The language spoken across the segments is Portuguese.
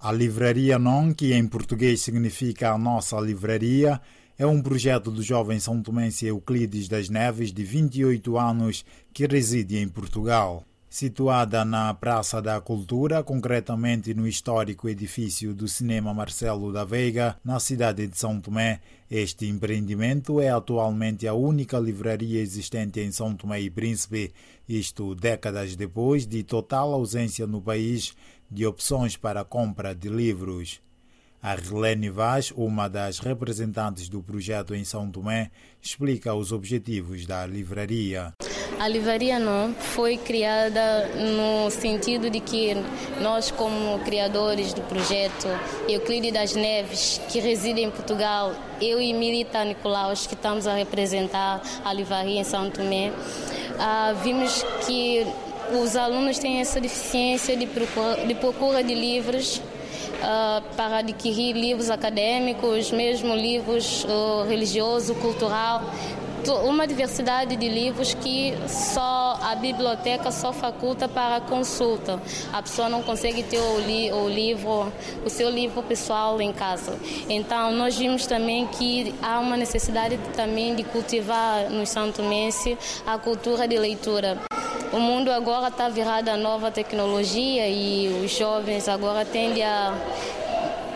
A Livraria Non, que em português significa a nossa livraria, é um projeto do jovem São Tomense Euclides das Neves, de 28 anos, que reside em Portugal. Situada na Praça da Cultura, concretamente no histórico edifício do Cinema Marcelo da Veiga, na cidade de São Tomé, este empreendimento é atualmente a única livraria existente em São Tomé e Príncipe, isto décadas depois de total ausência no país de opções para a compra de livros. A Relene Vaz, uma das representantes do projeto em São Tomé, explica os objetivos da livraria. A livraria não foi criada no sentido de que nós, como criadores do projeto Euclides das Neves, que reside em Portugal, eu e Milita Nicolaus, que estamos a representar a livraria em São Tomé, ah, vimos que os alunos têm essa deficiência de procura de, procura de livros Uh, para adquirir livros acadêmicos, mesmo livros uh, religioso, cultural, uma diversidade de livros que só a biblioteca só faculta para consulta. A pessoa não consegue ter o, li, o livro, o seu livro pessoal em casa. Então nós vimos também que há uma necessidade também de cultivar no Santo Mense a cultura de leitura. O mundo agora está virado à nova tecnologia e os jovens agora tendem a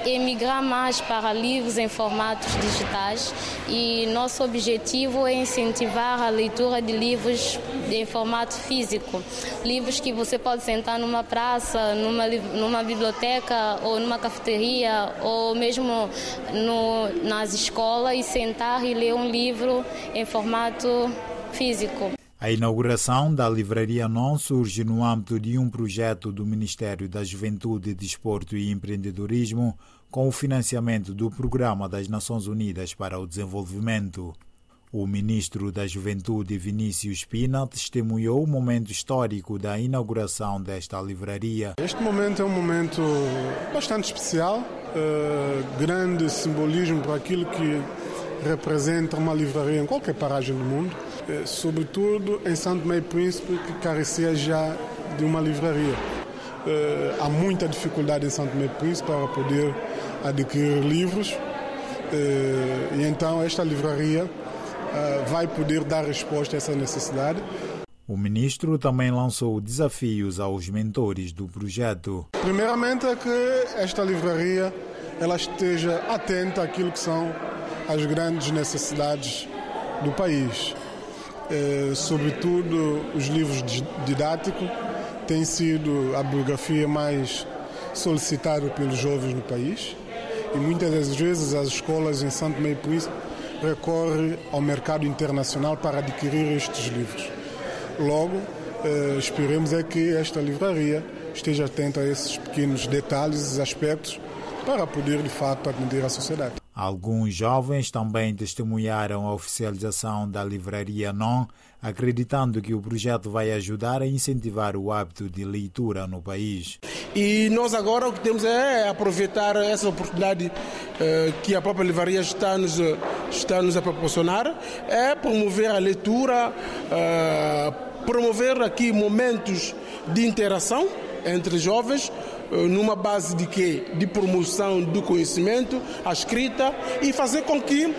emigrar mais para livros em formatos digitais e nosso objetivo é incentivar a leitura de livros em formato físico. Livros que você pode sentar numa praça, numa, numa biblioteca ou numa cafeteria ou mesmo no, nas escolas e sentar e ler um livro em formato físico. A inauguração da Livraria Non surge no âmbito de um projeto do Ministério da Juventude, Desporto e Empreendedorismo, com o financiamento do Programa das Nações Unidas para o Desenvolvimento. O ministro da Juventude, Vinícius Pina, testemunhou o momento histórico da inauguração desta livraria. Este momento é um momento bastante especial, uh, grande simbolismo para aquilo que representa uma livraria em qualquer paragem do mundo eh, sobretudo em Santo Meio Príncipe, que carecia já de uma livraria. Eh, há muita dificuldade em Santo Meio Príncipe para poder adquirir livros, eh, e então esta livraria vai poder dar resposta a essa necessidade. O ministro também lançou desafios aos mentores do projeto. Primeiramente é que esta livraria ela esteja atenta àquilo que são as grandes necessidades do país. Eh, sobretudo os livros didáticos, tem sido a biografia mais solicitada pelos jovens no país e muitas das vezes as escolas em Santo Meio Príncipe recorrem ao mercado internacional para adquirir estes livros. Logo, eh, esperemos é que esta livraria esteja atenta a esses pequenos detalhes e aspectos para poder de fato atender a sociedade. Alguns jovens também testemunharam a oficialização da livraria Non, acreditando que o projeto vai ajudar a incentivar o hábito de leitura no país. E nós agora o que temos é aproveitar essa oportunidade eh, que a própria livraria está nos, está nos a proporcionar, é promover a leitura, eh, promover aqui momentos de interação entre jovens, eh, numa base de quê? De promoção do conhecimento, a escrita e fazer com que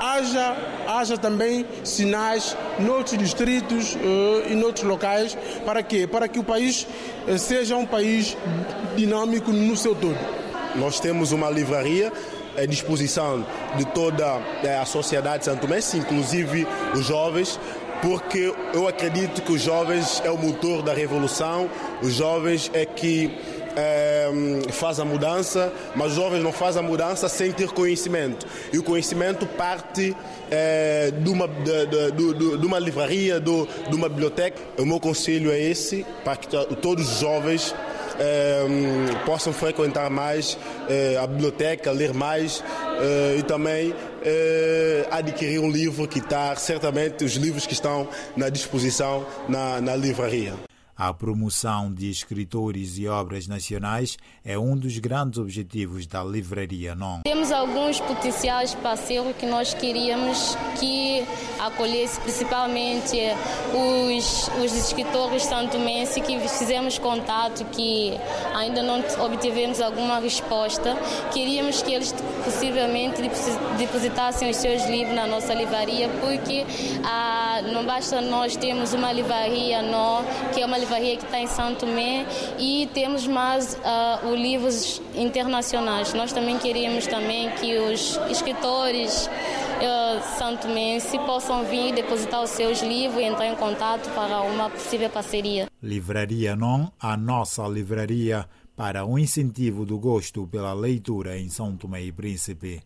haja, haja também sinais noutros distritos uh, e noutros locais. Para quê? Para que o país uh, seja um país dinâmico no seu todo. Nós temos uma livraria à disposição de toda a sociedade santomense, inclusive os jovens, porque eu acredito que os jovens é o motor da revolução, os jovens é que é, faz a mudança, mas os jovens não fazem a mudança sem ter conhecimento. E o conhecimento parte é, de, uma, de, de, de, uma livraria, de, de uma biblioteca. O meu conselho é esse, para que todos os jovens é, possam frequentar mais é, a biblioteca, ler mais é, e também adquirir um livro que está, certamente, os livros que estão na disposição na, na livraria. A promoção de escritores e obras nacionais é um dos grandes objetivos da Livraria Non. Temos alguns potenciais parceiros que nós queríamos que acolhesse, principalmente os, os escritores santomenses que fizemos contato, que ainda não obtivemos alguma resposta. Queríamos que eles possivelmente depositassem os seus livros na nossa livraria, porque ah, não basta nós termos uma livraria nó, que é uma livraria que está em Santo Tomé, e temos mais uh, os livros internacionais. Nós também queríamos também que os escritores uh, santomense possam vir depositar os seus livros e entrar em contato para uma possível parceria. Livraria Non, a nossa livraria para o incentivo do gosto pela leitura em São Tomé e Príncipe.